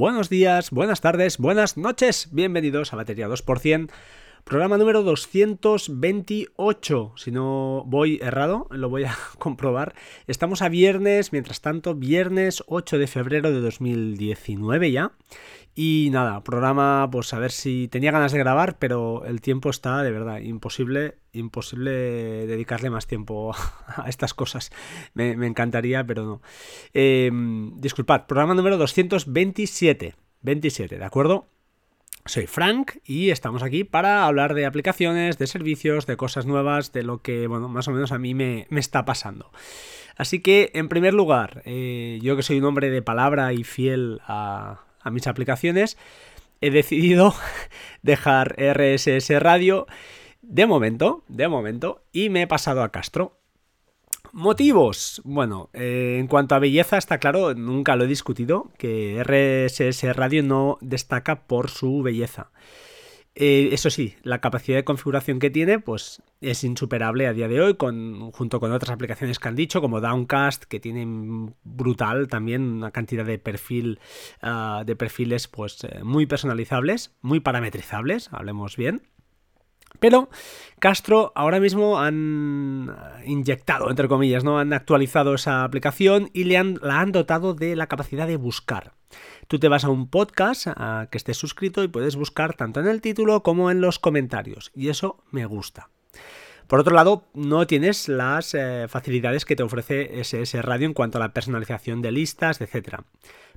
buenos días, buenas tardes, buenas noches. Bienvenidos a Batería 2%, programa número 228. Si no voy errado, lo voy a comprobar. Estamos a viernes, mientras tanto, viernes 8 de febrero de 2019 ya. Y nada, programa, pues a ver si tenía ganas de grabar, pero el tiempo está de verdad imposible, imposible dedicarle más tiempo a estas cosas. Me, encantaría, pero no. Em, disculpad, programa número 227. 27, ¿de acuerdo? Soy Frank y estamos aquí para hablar de aplicaciones, de servicios, de cosas nuevas, de lo que, bueno, más o menos a mí me, está pasando. Así que, en primer lugar, eh, yo que soy un hombre de palabra y fiel a, a mis aplicaciones, he decidido dejar RSS Radio de momento, de momento, y me he pasado a Castro. Motivos. Bueno, eh, en cuanto a belleza está claro, nunca lo he discutido, que RSS Radio no destaca por su belleza. Eh, eso sí, la capacidad de configuración que tiene pues es insuperable a día de hoy, con, junto con otras aplicaciones que han dicho, como Downcast, que tienen brutal también una cantidad de perfil ah, de perfiles pues eh, muy personalizables, muy parametrizables, hablemos bien. Pero Castro ahora mismo han inyectado, entre comillas, ¿no? Han actualizado esa aplicación y le han, la han dotado de la capacidad de buscar. Tú te vas a un podcast a que estés suscrito y puedes buscar tanto en el título como en los comentarios. Y eso me gusta. Por otro lado, no tienes las eh, facilidades que te ofrece SS Radio en cuanto a la personalización de listas, etc.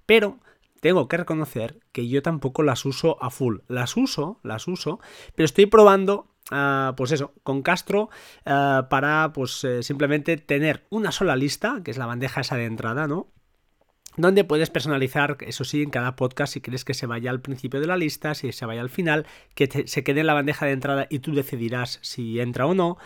Pero tengo que reconocer que yo tampoco las uso a full. Las uso, las uso, pero estoy probando ah, pues eso, con Castro ah, para pues eh, simplemente tener una sola lista, que es la bandeja esa de entrada, ¿no? donde puedes personalizar, eso sí, en cada podcast, si quieres que se vaya al principio de la lista, si se vaya al final, que se quede en la bandeja de entrada y tú decidirás si entra o no.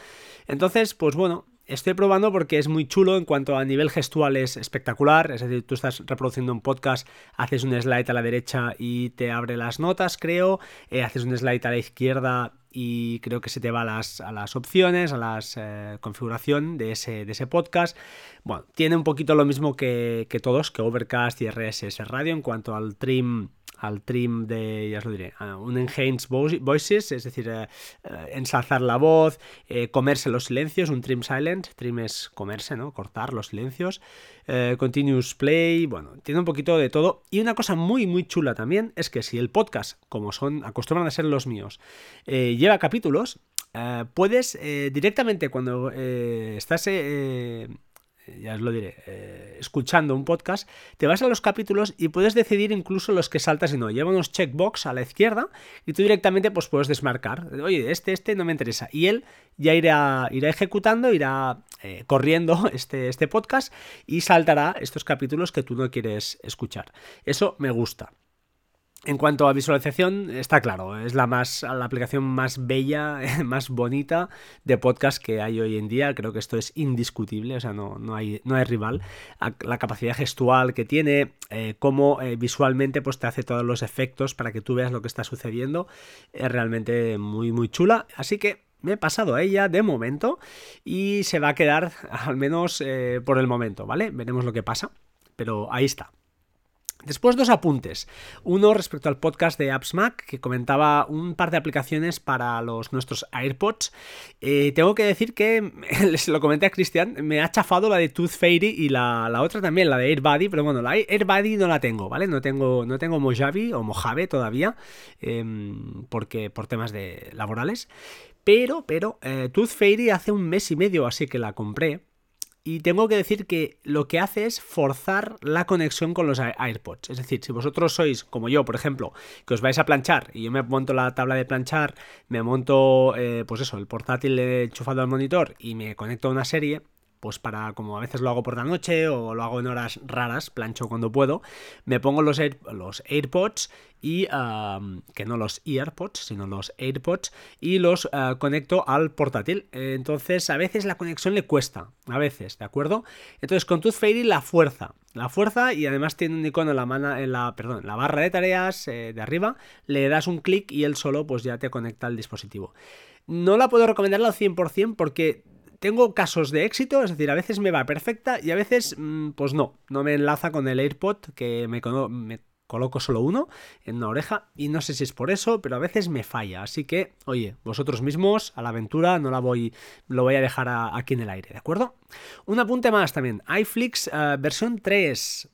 Entonces, pues bueno, Estoy probando porque es muy chulo en cuanto a nivel gestual es espectacular, es decir, tú estás reproduciendo un podcast, haces un slide a la derecha y te abre las notas, creo, eh, haces un slide a la izquierda y creo que se te va a las, a las opciones, a la eh, configuración de ese, de ese podcast. Bueno, tiene un poquito lo mismo que, que todos, que Overcast y RSS Radio en cuanto al trim al trim de, ya os lo diré, un enhance voices, es decir, eh, eh, ensalzar la voz, eh, comerse los silencios, un trim silent, trim es comerse, ¿no? Cortar los silencios, continuous play, bueno, tiene un poquito de todo. Y una cosa muy, muy chula también es que si el podcast, como son, acostumbran a ser los míos, lleva capítulos, puedes directamente cuando estás ya os lo diré, eh, escuchando un podcast, te vas a los capítulos y puedes decidir incluso los que saltas y no. Lleva unos checkbox a la izquierda y tú directamente pues puedes desmarcar. Oye, este, este no me interesa. Y él ya irá, irá ejecutando, irá eh, corriendo este, este podcast y saltará estos capítulos que tú no quieres escuchar. Eso me gusta. En cuanto a visualización, está claro, es la más la aplicación más bella, más bonita de podcast que hay hoy en día. Creo que esto es indiscutible, o sea, no, no, hay, no hay rival. La capacidad gestual que tiene, eh, cómo eh, visualmente pues, te hace todos los efectos para que tú veas lo que está sucediendo, es realmente muy, muy chula. Así que me he pasado a ella de momento y se va a quedar al menos eh, por el momento, ¿vale? Veremos lo que pasa, pero ahí está. Después dos apuntes. Uno respecto al podcast de Apps Mac, que comentaba un par de aplicaciones para los nuestros AirPods. Eh, tengo que decir que, se lo comenté a Cristian, me ha chafado la de Tooth Fairy y la, otra también, la de AirBuddy, pero bueno, la AirBuddy no la tengo, ¿vale? No tengo, no tengo Mojave o Mojave todavía, em, porque por temas de laborales. Pero, pero, eh, Tooth Fairy hace un mes y medio así que la compré y tengo que decir que lo que hace es forzar la conexión con los AirPods. Es decir, si vosotros sois como yo, por ejemplo, que os vais a planchar y yo me monto la tabla de planchar, me monto, eh, pues eso, el portátil enchufado al monitor y me conecto a una serie, pues para, como a veces lo hago por la noche o lo hago en horas raras, plancho cuando puedo, me pongo los, los AirPods y, que no los EarPods, sino los AirPods, y los ah, conecto al portátil. Entonces, a veces la conexión le cuesta, a veces, ¿de acuerdo? Entonces, con Tooth Fairy la fuerza, la fuerza y además tiene un icono en la, mano, en la, perdón, la barra de tareas eh, de arriba, le das un clic y él solo pues ya te conecta al dispositivo. No la puedo recomendar al 100% porque tengo casos de éxito, es decir, a veces me va perfecta y a veces, mm, pues no, no me enlaza con el AirPod que me, coloco solo uno en una oreja y no sé si es por eso, pero a veces me falla. Así que, oye, vosotros mismos a la aventura no la voy, lo voy a dejar aquí en el aire, ¿de acuerdo? Un apunte más también, iFlix eh, versión 3.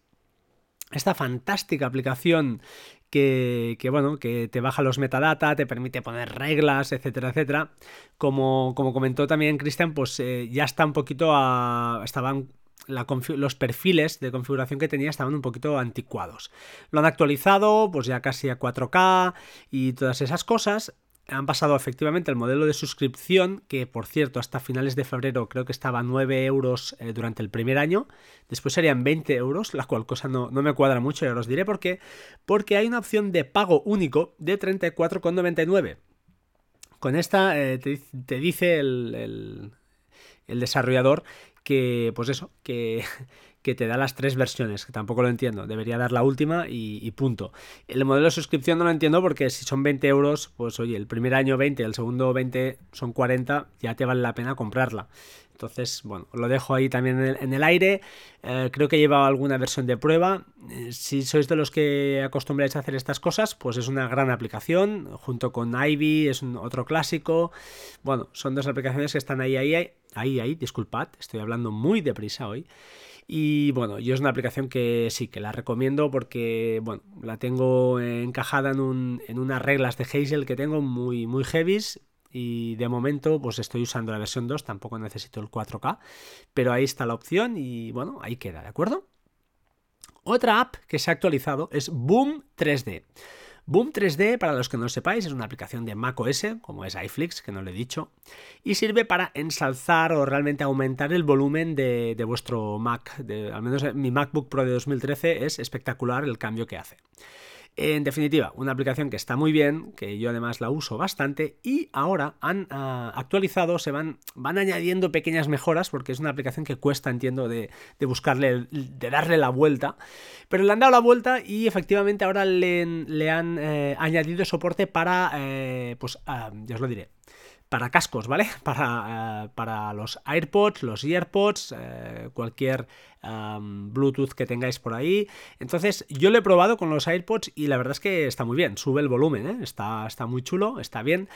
Esta fantástica aplicación que, bueno, que te baja los metadata, te permite poner reglas, etcétera, etcétera. Como, como comentó también Cristian, pues eh, ya está un poquito a, estaban los perfiles de configuración que tenía estaban un poquito anticuados. Lo han actualizado, pues ya casi a 4K y todas esas cosas. Han pasado efectivamente el modelo de suscripción, que por cierto hasta finales de febrero creo que estaba a 9 euros eh, durante el primer año, después serían 20 euros, la cual cosa no, me cuadra mucho y ahora os diré por qué, porque hay una opción de pago único de 34,99. Con esta eh, te, dice el, el desarrollador que, pues eso, que, que te da las tres versiones, que tampoco lo entiendo. Debería dar la última y, punto. El modelo de suscripción no lo entiendo porque si son 20 euros, pues oye, el primer año 20, el segundo 20 son 40, ya te vale la pena comprarla. Entonces, bueno, lo dejo ahí también en el, aire. Eh, creo que lleva alguna versión de prueba. Eh, si sois de los que acostumbráis a hacer estas cosas, pues es una gran aplicación. Junto con Ivy, es otro clásico. Bueno, son dos aplicaciones que están ahí, ahí, ahí, ahí, ahí disculpad, estoy hablando muy deprisa hoy. Y bueno, yo es una aplicación que sí, que la recomiendo porque, bueno, la tengo encajada en, un, en unas reglas de Hazel que tengo muy, muy heavies. Y de momento, pues estoy usando la versión 2, tampoco necesito el 4K. Pero ahí está la opción y bueno, ahí queda, ¿de acuerdo? Otra app que se ha actualizado es Boom 3D. Boom 3D, para los que no lo sepáis, es una aplicación de macOS, como es iFlix, que no lo he dicho, y sirve para ensalzar o realmente aumentar el volumen de, vuestro Mac. al menos mi MacBook Pro de 2013 es espectacular el cambio que hace. En definitiva, una aplicación que está muy bien, que yo además la uso bastante y ahora han ah, actualizado, se van, van añadiendo pequeñas mejoras porque es una aplicación que cuesta, entiendo, de, buscarle, de darle la vuelta, pero le han dado la vuelta y efectivamente ahora le, han eh, añadido soporte para, eh, pues, ah, ya os lo diré, para cascos, ¿vale? Para, eh, para los AirPods, los EarPods, eh, cualquier Bluetooth que tengáis por ahí. Entonces, yo lo he probado con los AirPods y la verdad es que está muy bien. Sube el volumen, ¿eh? está, está muy chulo, está bien.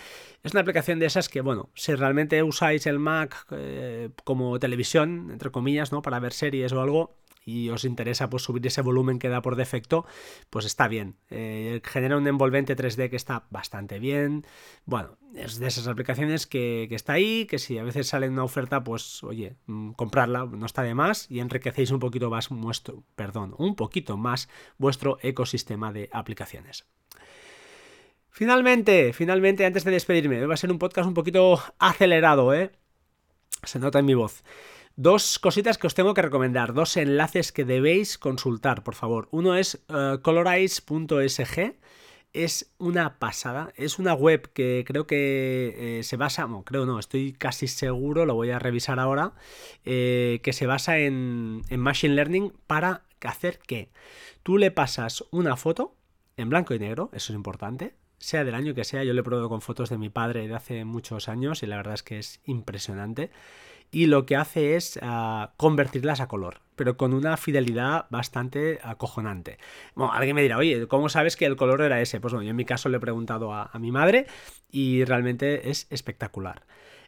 Es una aplicación de esas que, bueno, si realmente usáis el Mac como televisión, entre comillas, ¿no? Para ver series o algo, y os interesa pues, subir ese volumen que da por defecto, pues está bien. Eh, genera un envolvente 3D que está bastante bien. Bueno, es de esas aplicaciones que, está ahí, que si a veces sale una oferta, pues oye, mm, comprarla no está de más y enriquecéis un poquito más vuestro, perdón, un poquito más vuestro ecosistema de aplicaciones. Finalmente, finalmente, antes de despedirme, va a ser un podcast un poquito acelerado, ¿eh? Se nota en mi voz. Dos cositas que os tengo que recomendar, dos enlaces que debéis consultar, por favor. Uno es uh, colorize.sg, es una pasada, es una web que creo que eh, se basa, bueno, creo no, estoy casi seguro, lo voy a revisar ahora, eh, que se basa en, en Machine Learning para hacer que tú le pasas una foto en blanco y negro, eso es importante, sea del año que sea, yo le he probado con fotos de mi padre de hace muchos años y la verdad es que es impresionante y lo que hace es ah, convertirlas a color, pero con una fidelidad bastante acojonante. Bueno, alguien me dirá, oye, ¿cómo sabes que el color era ese? Pues bueno, yo en mi caso le he preguntado a, mi madre y realmente es espectacular.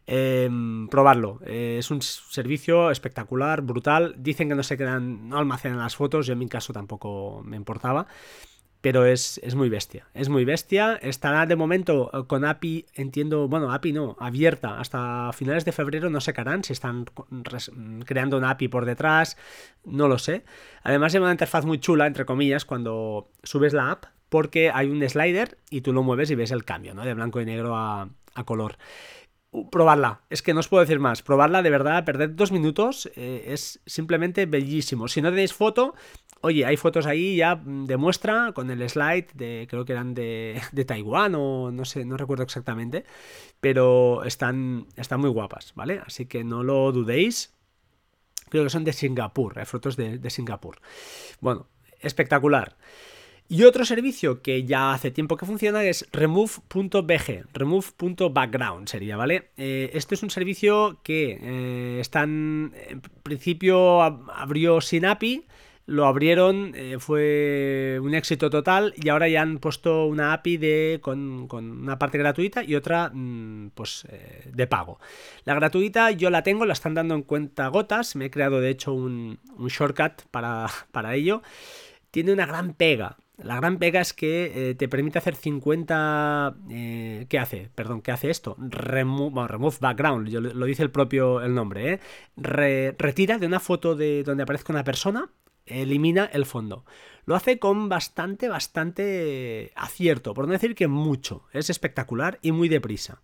Em, probarlo. Eh, es un servicio espectacular, brutal. Dicen que no se quedan, no almacenan las fotos. Yo en mi caso tampoco me importaba pero es, muy bestia. Es muy bestia. Estará de momento eh, con API, entiendo, bueno, API no, abierta. Hasta finales de febrero no se secarán si están creando una API por detrás. No lo sé. Además, es una interfaz muy chula, entre comillas, cuando subes la app, porque hay un slider y tú lo mueves y ves el cambio, ¿no? De blanco y negro a, a color. Uh, probarla, es que no os puedo decir más. Probarla de verdad, perder dos minutos eh, es simplemente bellísimo. Si no tenéis foto, oye, hay fotos ahí ya de muestra con el slide de, creo que eran de, de Taiwán o no sé, no recuerdo exactamente, pero están, están muy guapas, ¿vale? Así que no lo dudéis. Creo que son de Singapur, hay fotos de, de Singapur. Bueno, espectacular. Y otro servicio que ya hace tiempo que funciona es remove.bg, remove.background sería, ¿vale? Eh, esto es un servicio que eh, están, en principio abrió sin API, lo abrieron, eh, fue un éxito total y ahora ya han puesto una API de, con, una parte gratuita y otra mm, pues eh, de pago. La gratuita yo la tengo, la están dando en cuenta gotas, me he creado de hecho un, shortcut para, para ello. Tiene una gran pega, la gran pega es que eh, te permite hacer 50... ¿Qué hace? Perdón, ¿qué hace esto? remove background, lo dice el propio el nombre. retira de una foto de donde aparezca una persona elimina el fondo. Lo hace con bastante, bastante acierto, por no decir que mucho. Es espectacular y muy deprisa.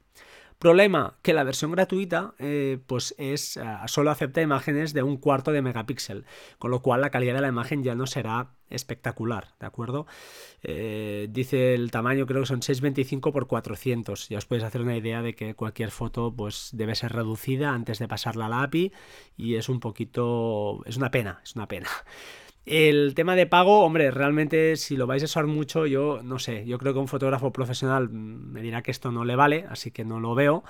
Problema, que la versión gratuita eh, pues es, eh, solo acepta imágenes de un cuarto de megapíxel, con lo cual la calidad de la imagen ya no será espectacular, ¿de acuerdo? Eh, dice el tamaño, creo que son 625 por 400, ya os podéis hacer una idea de que cualquier foto pues debe ser reducida antes de pasarla a la API y es un poquito, es una pena, es una pena. El tema de pago, hombre, realmente si lo vais a usar mucho, yo no sé, yo creo que un fotógrafo profesional me dirá que esto no le vale, así que no lo veo.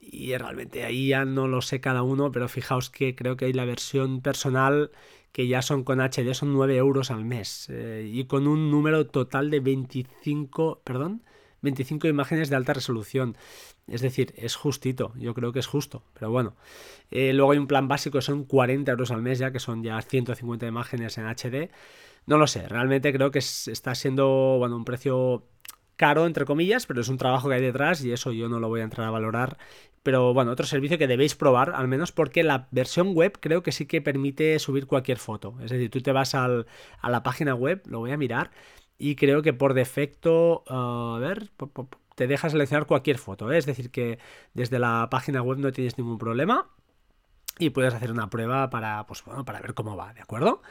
Y realmente ahí ya no lo sé cada uno, pero fijaos que creo que hay la versión personal que ya son con HD, son 9 euros al mes. Eh, y con un número total de 25, perdón, 25 imágenes de alta resolución. Es decir, es justito, yo creo que es justo, pero bueno. Eh, luego hay un plan básico que son 40 euros al mes ya, que son ya 150 imágenes en HD. No lo sé, realmente creo que está siendo bueno, un precio caro, entre comillas, pero es un trabajo que hay detrás y eso yo no lo voy a entrar a valorar. Pero bueno, otro servicio que debéis probar, al menos porque la versión web creo que sí que permite subir cualquier foto. Es decir, tú te vas a la página web, lo voy a mirar, y creo que por defecto, a ver, te deja seleccionar cualquier foto. ¿eh? Es decir, que desde la página web no tienes ningún problema y puedes hacer una prueba para, pues, bueno, para ver cómo va, ¿de acuerdo?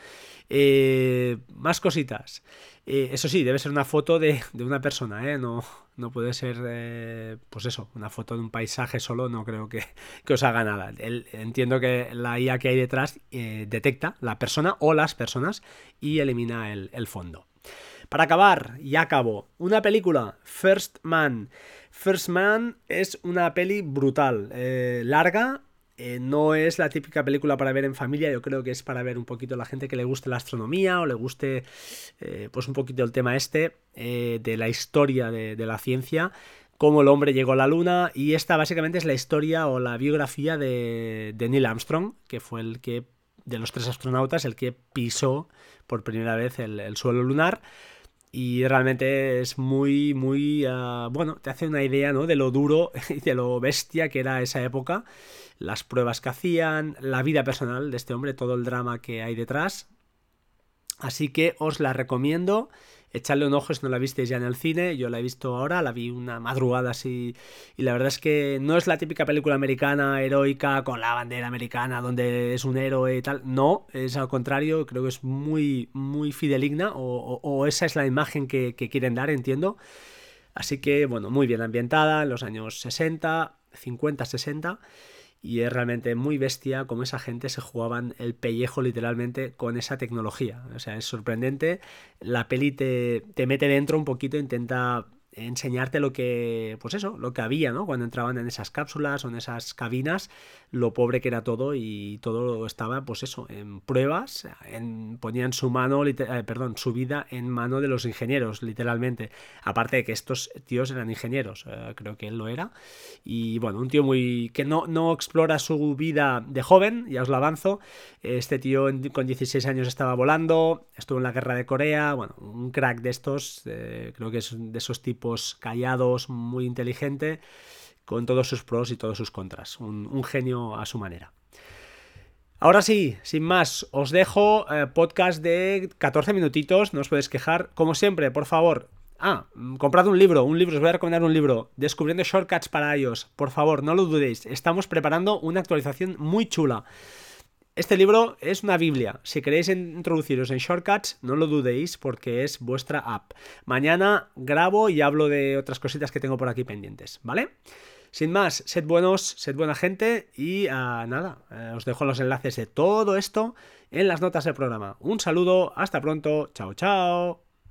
Eh, más cositas. Eh, eso sí, debe ser una foto de, una persona, ¿eh? No, no puede ser, pues eso, una foto de un paisaje solo, no creo que, os haga nada. entiendo que la IA que hay detrás detecta la persona o las personas y elimina el, el fondo. Para acabar, ya acabo. Una película, First Man. First Man es una peli brutal, eh, larga, eh, no es la típica película para ver en familia, yo creo que es para ver un poquito a la gente que le guste la astronomía o le guste eh, pues un poquito el tema este de la historia de, la ciencia, cómo el hombre llegó a la luna y esta básicamente es la historia o la biografía de, Neil Armstrong, que fue el que de los tres astronautas el que pisó por primera vez el suelo lunar y realmente es muy, muy, ah, bueno, te hace una idea, ¿no? De lo duro y de lo bestia que era esa época, las pruebas que hacían, la vida personal de este hombre, todo el drama que hay detrás. Así que os la recomiendo echarle un ojo si no la visteis ya en el cine. Yo la he visto ahora, la vi una madrugada así. Y la verdad es que no es la típica película americana heroica con la bandera americana donde es un héroe y tal. No, es al contrario, creo que es muy, muy fideligna o, esa es la imagen que, que quieren dar, entiendo. Así que, bueno, muy bien ambientada en los años 60, 50, 60 y es realmente muy bestia como esa gente se jugaban el pellejo literalmente con esa tecnología. O sea, es sorprendente. La peli te, te mete dentro un poquito, intenta enseñarte lo que, pues eso, lo que había, ¿no? Cuando entraban en esas cápsulas o en esas cabinas, lo pobre que era todo y todo estaba, pues eso, en pruebas, en, ponían su mano, eh, perdón, su vida en mano de los ingenieros, literalmente. Aparte de que estos tíos eran ingenieros, eh, creo que él lo era. Y bueno, un tío muy, que no, no explora su vida de joven, ya os lo avanzo. Este tío con 16 años estaba volando, estuvo en la guerra de Corea, bueno, un crack de estos, eh, creo que es de esos tipos callados, muy inteligente, con todos sus pros y todos sus contras. Un, genio a su manera. Ahora sí, sin más, os dejo eh, podcast de 14 minutitos, no os podéis quejar. Como siempre, por favor, Ah, comprad un libro, un libro, os voy a recomendar un libro, Descubriendo Shortcuts para ellos. Por favor, no lo dudéis, estamos preparando una actualización muy chula. Este libro es una Biblia. Si queréis introduciros en Shortcuts, no lo dudéis porque es vuestra app. Mañana grabo y hablo de otras cositas que tengo por aquí pendientes, ¿vale? Sin más, sed buenos, sed buena gente y ah, nada, eh, os dejo los enlaces de todo esto en las notas del programa. Un saludo, hasta pronto, chao chao.